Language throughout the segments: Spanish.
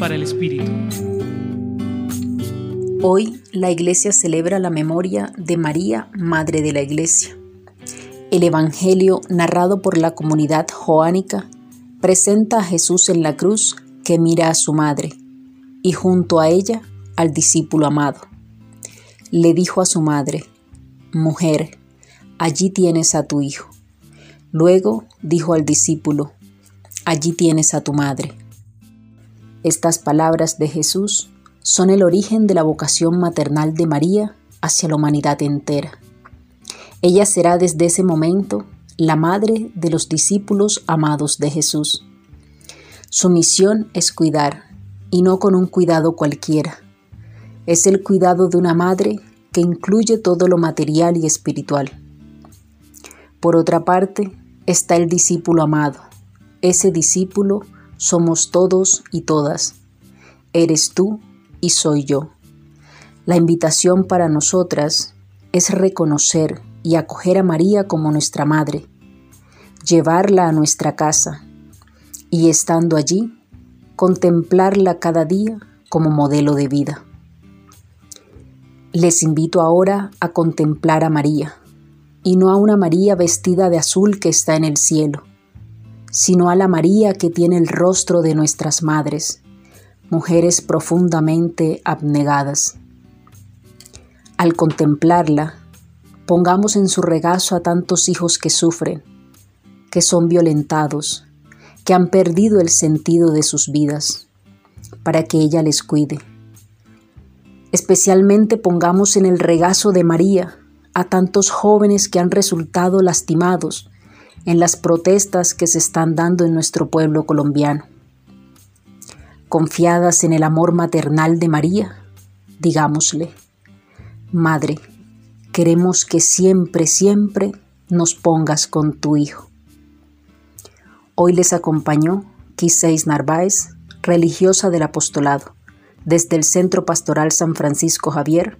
para el Espíritu. Hoy la Iglesia celebra la memoria de María, Madre de la Iglesia. El Evangelio narrado por la comunidad joánica presenta a Jesús en la cruz que mira a su madre y junto a ella al discípulo amado. Le dijo a su madre, Mujer, allí tienes a tu hijo. Luego dijo al discípulo, Allí tienes a tu madre. Estas palabras de Jesús son el origen de la vocación maternal de María hacia la humanidad entera. Ella será desde ese momento la madre de los discípulos amados de Jesús. Su misión es cuidar, y no con un cuidado cualquiera. Es el cuidado de una madre que incluye todo lo material y espiritual. Por otra parte, está el discípulo amado. Ese discípulo somos todos y todas. Eres tú y soy yo. La invitación para nosotras es reconocer y acoger a María como nuestra madre, llevarla a nuestra casa y estando allí, contemplarla cada día como modelo de vida. Les invito ahora a contemplar a María, y no a una María vestida de azul que está en el cielo, sino a la María que tiene el rostro de nuestras madres, mujeres profundamente abnegadas. Al contemplarla, pongamos en su regazo a tantos hijos que sufren, que son violentados, que han perdido el sentido de sus vidas, para que ella les cuide. Especialmente pongamos en el regazo de María a tantos jóvenes que han resultado lastimados en las protestas que se están dando en nuestro pueblo colombiano. Confiadas en el amor maternal de María, digámosle, Madre, queremos que siempre, siempre nos pongas con tu Hijo. Hoy les acompañó Quiseis Narváez, religiosa del apostolado, desde el Centro Pastoral San Francisco Javier,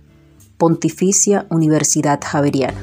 Pontificia Universidad Javeriana.